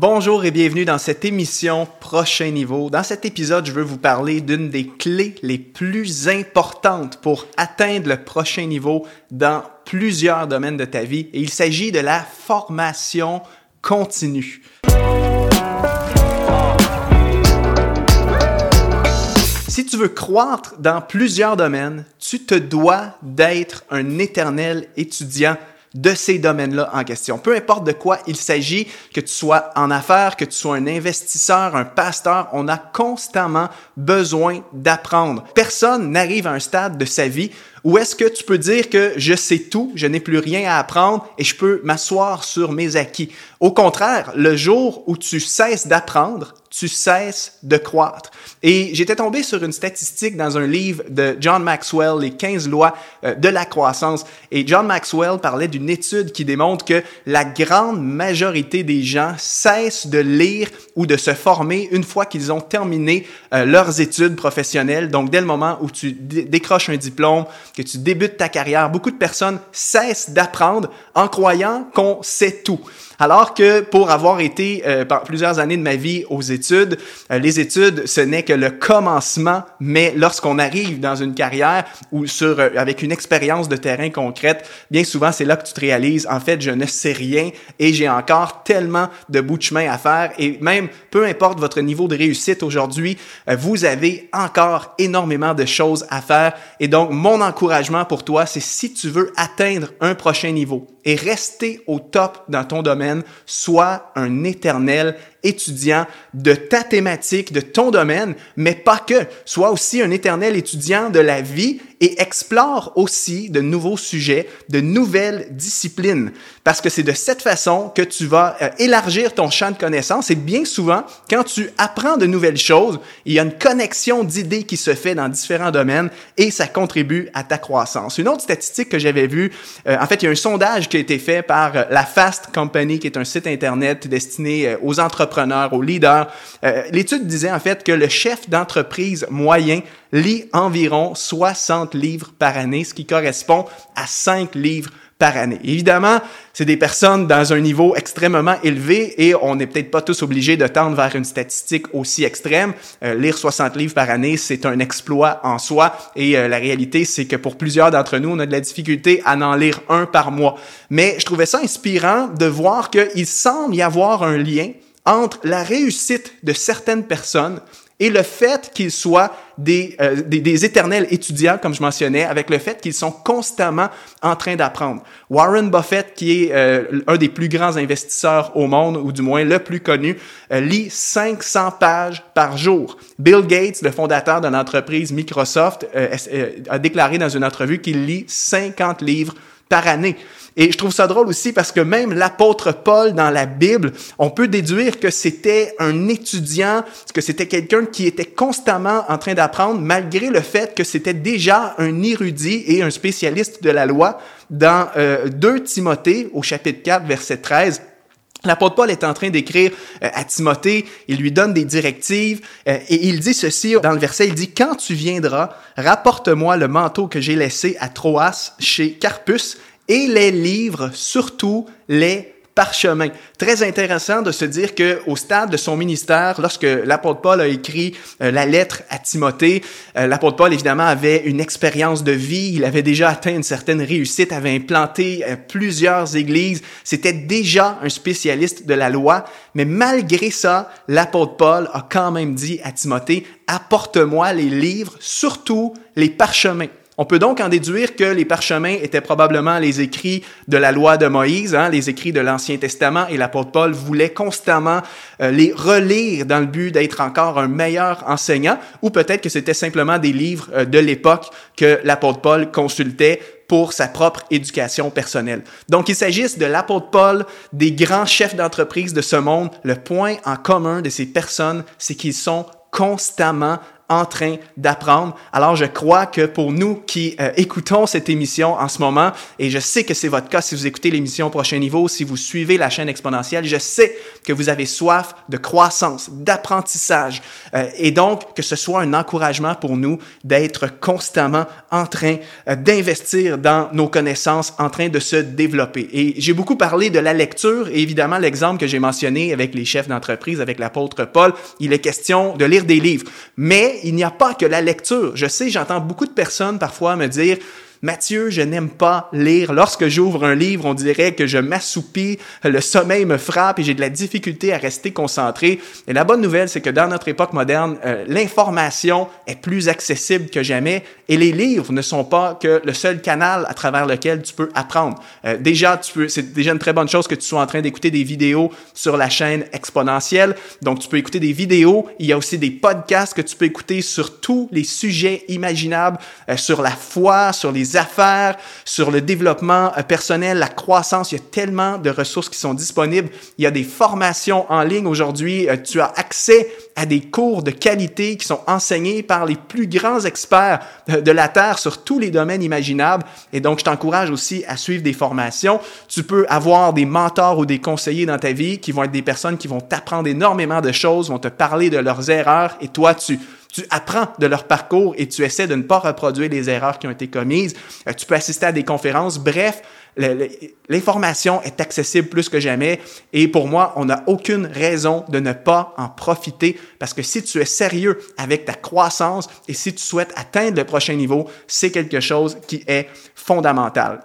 Bonjour et bienvenue dans cette émission Prochain Niveau. Dans cet épisode, je veux vous parler d'une des clés les plus importantes pour atteindre le prochain niveau dans plusieurs domaines de ta vie et il s'agit de la formation continue. Si tu veux croître dans plusieurs domaines, tu te dois d'être un éternel étudiant de ces domaines-là en question. Peu importe de quoi il s'agit, que tu sois en affaires, que tu sois un investisseur, un pasteur, on a constamment besoin d'apprendre. Personne n'arrive à un stade de sa vie où est-ce que tu peux dire que je sais tout, je n'ai plus rien à apprendre et je peux m'asseoir sur mes acquis. Au contraire, le jour où tu cesses d'apprendre, tu cesses de croître. Et j'étais tombé sur une statistique dans un livre de John Maxwell, Les 15 lois euh, de la croissance. Et John Maxwell parlait d'une étude qui démontre que la grande majorité des gens cessent de lire ou de se former une fois qu'ils ont terminé euh, leurs études professionnelles. Donc, dès le moment où tu décroches un diplôme, que tu débutes ta carrière, beaucoup de personnes cessent d'apprendre en croyant qu'on sait tout. Alors que pour avoir été euh, plusieurs années de ma vie aux études, euh, les études, ce n'est que le commencement, mais lorsqu'on arrive dans une carrière ou sur euh, avec une expérience de terrain concrète, bien souvent c'est là que tu te réalises en fait je ne sais rien et j'ai encore tellement de bout de chemin à faire et même peu importe votre niveau de réussite aujourd'hui, vous avez encore énormément de choses à faire et donc mon encouragement pour toi c'est si tu veux atteindre un prochain niveau et rester au top dans ton domaine, sois un éternel étudiant de ta thématique, de ton domaine, mais pas que. Sois aussi un éternel étudiant de la vie et explore aussi de nouveaux sujets, de nouvelles disciplines. Parce que c'est de cette façon que tu vas euh, élargir ton champ de connaissances. Et bien souvent, quand tu apprends de nouvelles choses, il y a une connexion d'idées qui se fait dans différents domaines et ça contribue à ta croissance. Une autre statistique que j'avais vue, euh, en fait, il y a un sondage qui a été fait par euh, la Fast Company, qui est un site Internet destiné aux entreprises entrepreneurs, aux. Euh, l'étude disait en fait que le chef d'entreprise moyen lit environ 60 livres par année, ce qui correspond à 5 livres par année. Évidemment, c'est des personnes dans un niveau extrêmement élevé et on n'est peut-être pas tous obligés de tendre vers une statistique aussi extrême. Euh, lire 60 livres par année, c'est un exploit en soi et euh, la réalité, c'est que pour plusieurs d'entre nous, on a de la difficulté à en lire un par mois. Mais je trouvais ça inspirant de voir qu'il semble y avoir un lien entre la réussite de certaines personnes et le fait qu'ils soient des, euh, des, éternels étudiants, comme je mentionnais, avec le fait qu'ils sont constamment en train d'apprendre. Warren Buffett, qui est euh, un des plus grands investisseurs au monde, ou du moins le plus connu, euh, lit 500 pages par jour. Bill Gates, le fondateur de l'entreprise Microsoft, a déclaré dans une entrevue qu'il lit 50 livres par année. Et je trouve ça drôle aussi parce que même l'apôtre Paul dans la Bible, on peut déduire que c'était un étudiant, que c'était quelqu'un qui était constamment en train d'apprendre malgré le fait que c'était déjà un érudit et un spécialiste de la loi. Dans euh, 2 Timothée au chapitre 4 verset 13, L'apôtre Paul est en train d'écrire euh, à Timothée, il lui donne des directives euh, et il dit ceci dans le verset, il dit, Quand tu viendras, rapporte-moi le manteau que j'ai laissé à Troas chez Carpus et les livres, surtout les parchemin. Très intéressant de se dire que au stade de son ministère, lorsque l'apôtre Paul a écrit euh, la lettre à Timothée, euh, l'apôtre Paul évidemment avait une expérience de vie, il avait déjà atteint une certaine réussite, avait implanté euh, plusieurs églises, c'était déjà un spécialiste de la loi, mais malgré ça, l'apôtre Paul a quand même dit à Timothée, apporte-moi les livres, surtout les parchemins. On peut donc en déduire que les parchemins étaient probablement les écrits de la loi de Moïse, hein, les écrits de l'Ancien Testament, et l'apôtre Paul voulait constamment euh, les relire dans le but d'être encore un meilleur enseignant, ou peut-être que c'était simplement des livres euh, de l'époque que l'apôtre Paul consultait pour sa propre éducation personnelle. Donc, il s'agisse de l'apôtre Paul, des grands chefs d'entreprise de ce monde, le point en commun de ces personnes, c'est qu'ils sont constamment en train d'apprendre. Alors je crois que pour nous qui euh, écoutons cette émission en ce moment, et je sais que c'est votre cas si vous écoutez l'émission Prochain Niveau, si vous suivez la chaîne exponentielle, je sais que vous avez soif de croissance, d'apprentissage, euh, et donc que ce soit un encouragement pour nous d'être constamment en train euh, d'investir dans nos connaissances, en train de se développer. Et j'ai beaucoup parlé de la lecture, et évidemment l'exemple que j'ai mentionné avec les chefs d'entreprise, avec l'apôtre Paul, il est question de lire des livres. Mais il n'y a pas que la lecture. Je sais, j'entends beaucoup de personnes parfois me dire, Mathieu, je n'aime pas lire. Lorsque j'ouvre un livre, on dirait que je m'assoupis, le sommeil me frappe et j'ai de la difficulté à rester concentré. Et la bonne nouvelle, c'est que dans notre époque moderne, euh, l'information est plus accessible que jamais et les livres ne sont pas que le seul canal à travers lequel tu peux apprendre. Euh, déjà, tu peux, c'est déjà une très bonne chose que tu sois en train d'écouter des vidéos sur la chaîne exponentielle. Donc, tu peux écouter des vidéos. Il y a aussi des podcasts que tu peux écouter sur tous les sujets imaginables, euh, sur la foi, sur les affaires, sur le développement euh, personnel, la croissance. Il y a tellement de ressources qui sont disponibles. Il y a des formations en ligne aujourd'hui. Euh, tu as accès à des cours de qualité qui sont enseignés par les plus grands experts euh, de la Terre sur tous les domaines imaginables. Et donc, je t'encourage aussi à suivre des formations. Tu peux avoir des mentors ou des conseillers dans ta vie qui vont être des personnes qui vont t'apprendre énormément de choses, vont te parler de leurs erreurs et toi, tu tu apprends de leur parcours et tu essaies de ne pas reproduire les erreurs qui ont été commises. Euh, tu peux assister à des conférences. Bref, l'information est accessible plus que jamais et pour moi, on n'a aucune raison de ne pas en profiter parce que si tu es sérieux avec ta croissance et si tu souhaites atteindre le prochain niveau, c'est quelque chose qui est fondamental.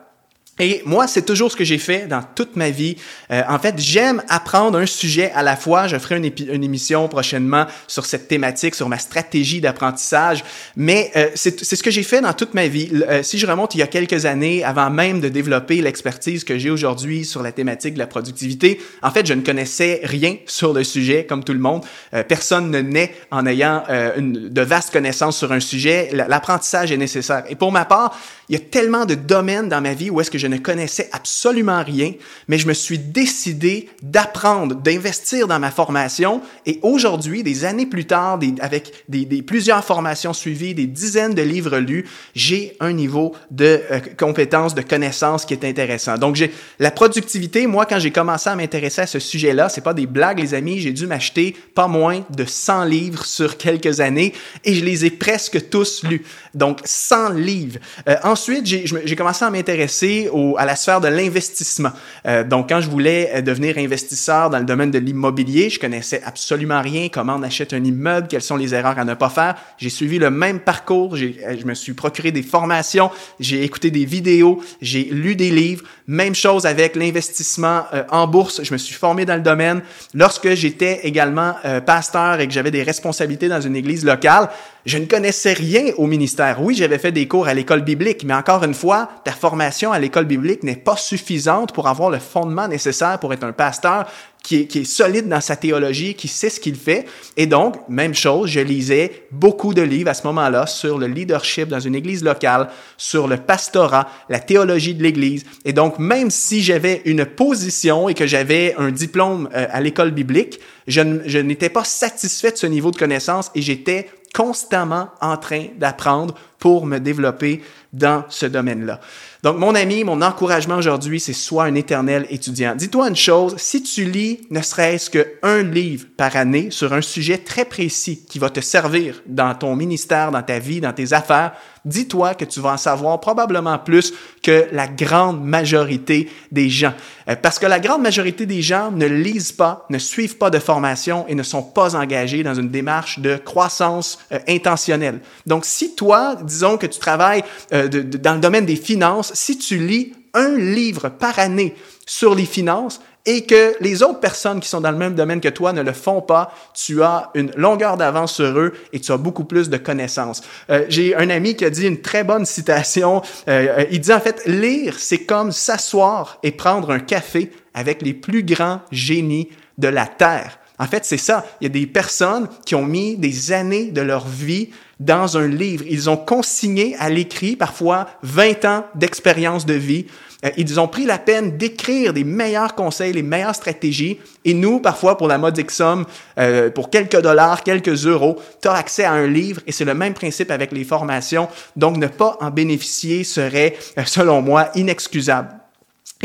Et moi, c'est toujours ce que j'ai fait dans toute ma vie. Euh, en fait, j'aime apprendre un sujet à la fois. Je ferai une, émission prochainement sur cette thématique, sur ma stratégie d'apprentissage. Mais euh, c'est ce que j'ai fait dans toute ma vie. Euh, si je remonte il y a quelques années, avant même de développer l'expertise que j'ai aujourd'hui sur la thématique de la productivité, en fait, je ne connaissais rien sur le sujet, comme tout le monde. personne ne naît en ayant une, de vastes connaissances sur un sujet. L'apprentissage est nécessaire. Et pour ma part, il y a tellement de domaines dans ma vie où est-ce que je ne connaissais absolument rien, mais je me suis décidé d'apprendre, d'investir dans ma formation. Et aujourd'hui, des années plus tard, avec plusieurs formations suivies, des dizaines de livres lus, j'ai un niveau de euh, compétence, de connaissance qui est intéressant. Donc, j'ai la productivité. Moi, quand j'ai commencé à m'intéresser à ce sujet-là, c'est pas des blagues, les amis. J'ai dû m'acheter pas moins de 100 livres sur quelques années et je les ai presque tous lus. Donc, 100 livres. Euh, ensuite, j'ai commencé à m'intéresser à la sphère de l'investissement. Euh, donc, quand je voulais euh, devenir investisseur dans le domaine de l'immobilier, je connaissais absolument rien, comment on achète un immeuble, quelles sont les erreurs à ne pas faire. J'ai suivi le même parcours, euh, je me suis procuré des formations, j'ai écouté des vidéos, j'ai lu des livres. Même chose avec l'investissement en bourse, je me suis formé dans le domaine. Lorsque j'étais également pasteur et que j'avais des responsabilités dans une église locale, je ne connaissais rien au ministère. Oui, j'avais fait des cours à l'école biblique, mais encore une fois, ta formation à l'école biblique n'est pas suffisante pour avoir le fondement nécessaire pour être un pasteur qui est, solide dans sa théologie, qui sait ce qu'il fait. Et donc, même chose, je lisais beaucoup de livres à ce moment-là sur le leadership dans une église locale, sur le pastorat, la théologie de l'église. Et donc, même si j'avais une position et que j'avais un diplôme euh, à l'école biblique, je n'étais pas satisfait de ce niveau de connaissance et j'étais constamment en train d'apprendre pour me développer dans ce domaine-là. Donc, mon ami, mon encouragement aujourd'hui, c'est sois un éternel étudiant. Dis-toi une chose, si tu lis ne serait-ce qu'un livre par année sur un sujet très précis qui va te servir dans ton ministère, dans ta vie, dans tes affaires, dis-toi que tu vas en savoir probablement plus que la grande majorité des gens. Euh, parce que la grande majorité des gens ne lisent pas, ne suivent pas de formation et ne sont pas engagés dans une démarche de croissance euh, intentionnelle. Donc, si toi, disons que tu travailles euh, dans le domaine des finances, si tu lis un livre par année sur les finances, et que les autres personnes qui sont dans le même domaine que toi ne le font pas, tu as une longueur d'avance sur eux et tu as beaucoup plus de connaissances. Euh, J'ai un ami qui a dit une très bonne citation. Euh, il dit en fait, lire, c'est comme s'asseoir et prendre un café avec les plus grands génies de la Terre. En fait, c'est ça. Il y a des personnes qui ont mis des années de leur vie dans un livre. Ils ont consigné à l'écrit parfois 20 ans d'expérience de vie Euh, ils ont pris la peine d'écrire des meilleurs conseils, les meilleures stratégies. Et nous, parfois, pour la modique somme, euh, pour quelques dollars, quelques euros, tu as accès à un livre et c'est le même principe avec les formations. Donc, ne pas en bénéficier serait, euh, selon moi, inexcusable.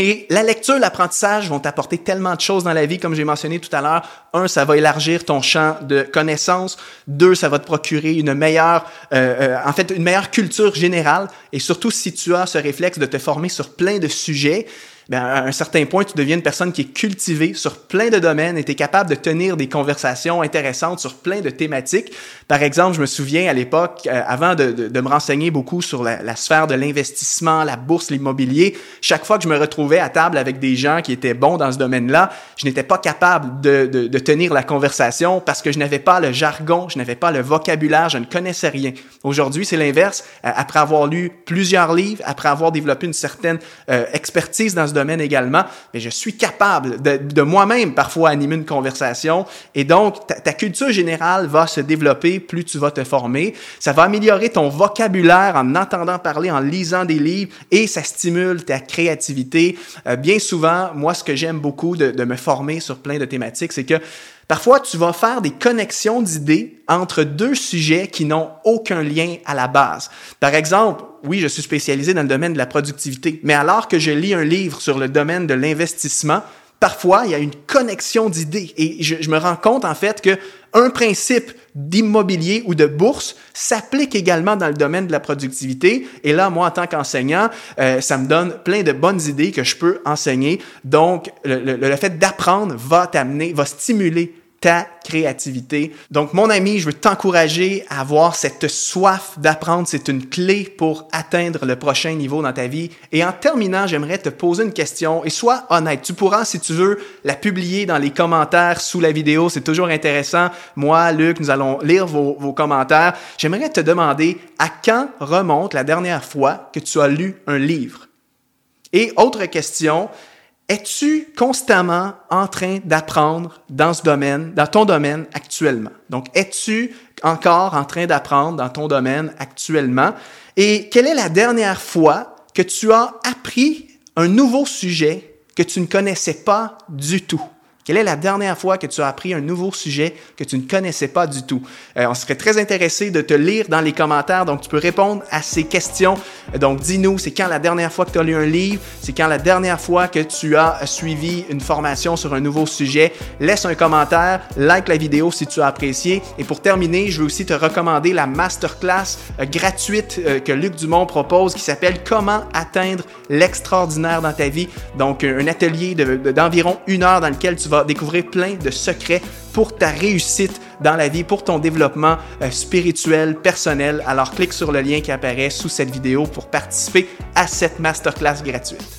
Et la lecture, l'apprentissage vont t'apporter tellement de choses dans la vie, comme j'ai mentionné tout à l'heure. Un, ça va élargir ton champ de connaissances. Deux, ça va te procurer une meilleure, euh, euh, en fait, une meilleure culture générale. Et surtout, si tu as ce réflexe de te former sur plein de sujets, ben, à un certain point, tu deviens une personne qui est cultivée sur plein de domaines et tu es capable de tenir des conversations intéressantes sur plein de thématiques. Par exemple, je me souviens à l'époque, euh, avant de, de, de, me renseigner beaucoup sur la, la sphère de l'investissement, la bourse, l'immobilier, chaque fois que je me retrouvais à table avec des gens qui étaient bons dans ce domaine-là, je n'étais pas capable de, de, tenir la conversation parce que je n'avais pas le jargon, je n'avais pas le vocabulaire, je ne connaissais rien. Aujourd'hui, c'est l'inverse. Euh, après avoir lu plusieurs livres, après avoir développé une certaine euh, expertise dans ce domaine également, mais je suis capable de, moi-même parfois animer une conversation et donc ta, culture générale va se développer plus tu vas te former. Ça va améliorer ton vocabulaire en entendant parler, en lisant des livres et ça stimule ta créativité. Euh, bien souvent, moi, ce que j'aime beaucoup de me former sur plein de thématiques, c'est que Parfois, tu vas faire des connexions d'idées entre deux sujets qui n'ont aucun lien à la base. Par exemple, oui, je suis spécialisé dans le domaine de la productivité, mais alors que je lis un livre sur le domaine de l'investissement, parfois, il y a une connexion d'idées et je, me rends compte en fait que un principe d'immobilier ou de bourse s'applique également dans le domaine de la productivité. Et là, moi, en tant qu'enseignant, euh, ça me donne plein de bonnes idées que je peux enseigner. Donc, le fait d'apprendre va t'amener, va stimuler ta créativité. Donc, mon ami, je veux t'encourager à avoir cette soif d'apprendre. C'est une clé pour atteindre le prochain niveau dans ta vie. Et en terminant, j'aimerais te poser une question et sois honnête. Tu pourras, si tu veux, la publier dans les commentaires sous la vidéo. C'est toujours intéressant. Moi, Luc, nous allons lire vos, vos commentaires. J'aimerais te demander à quand remonte la dernière fois que tu as lu un livre? Et autre question, es-tu constamment en train d'apprendre dans ce domaine, dans ton domaine actuellement? Donc, es-tu encore en train d'apprendre dans ton domaine actuellement? Et quelle est la dernière fois que tu as appris un nouveau sujet que tu ne connaissais pas du tout? Quelle est la dernière fois que tu as appris un nouveau sujet que tu ne connaissais pas du tout? Euh, on serait très intéressé de te lire dans les commentaires, donc tu peux répondre à ces questions. Donc dis-nous, c'est quand la dernière fois que tu as lu un livre? C'est quand la dernière fois que tu as suivi une formation sur un nouveau sujet? Laisse un commentaire, like la vidéo si tu as apprécié. Et pour terminer, je veux aussi te recommander la masterclass euh, gratuite euh, que Luc Dumont propose qui s'appelle Comment atteindre l'extraordinaire dans ta vie. Donc un atelier d'environ de, une heure dans lequel tu découvrir plein de secrets pour ta réussite dans la vie, pour ton développement euh, spirituel, personnel. Alors clique sur le lien qui apparaît sous cette vidéo pour participer à cette masterclass gratuite.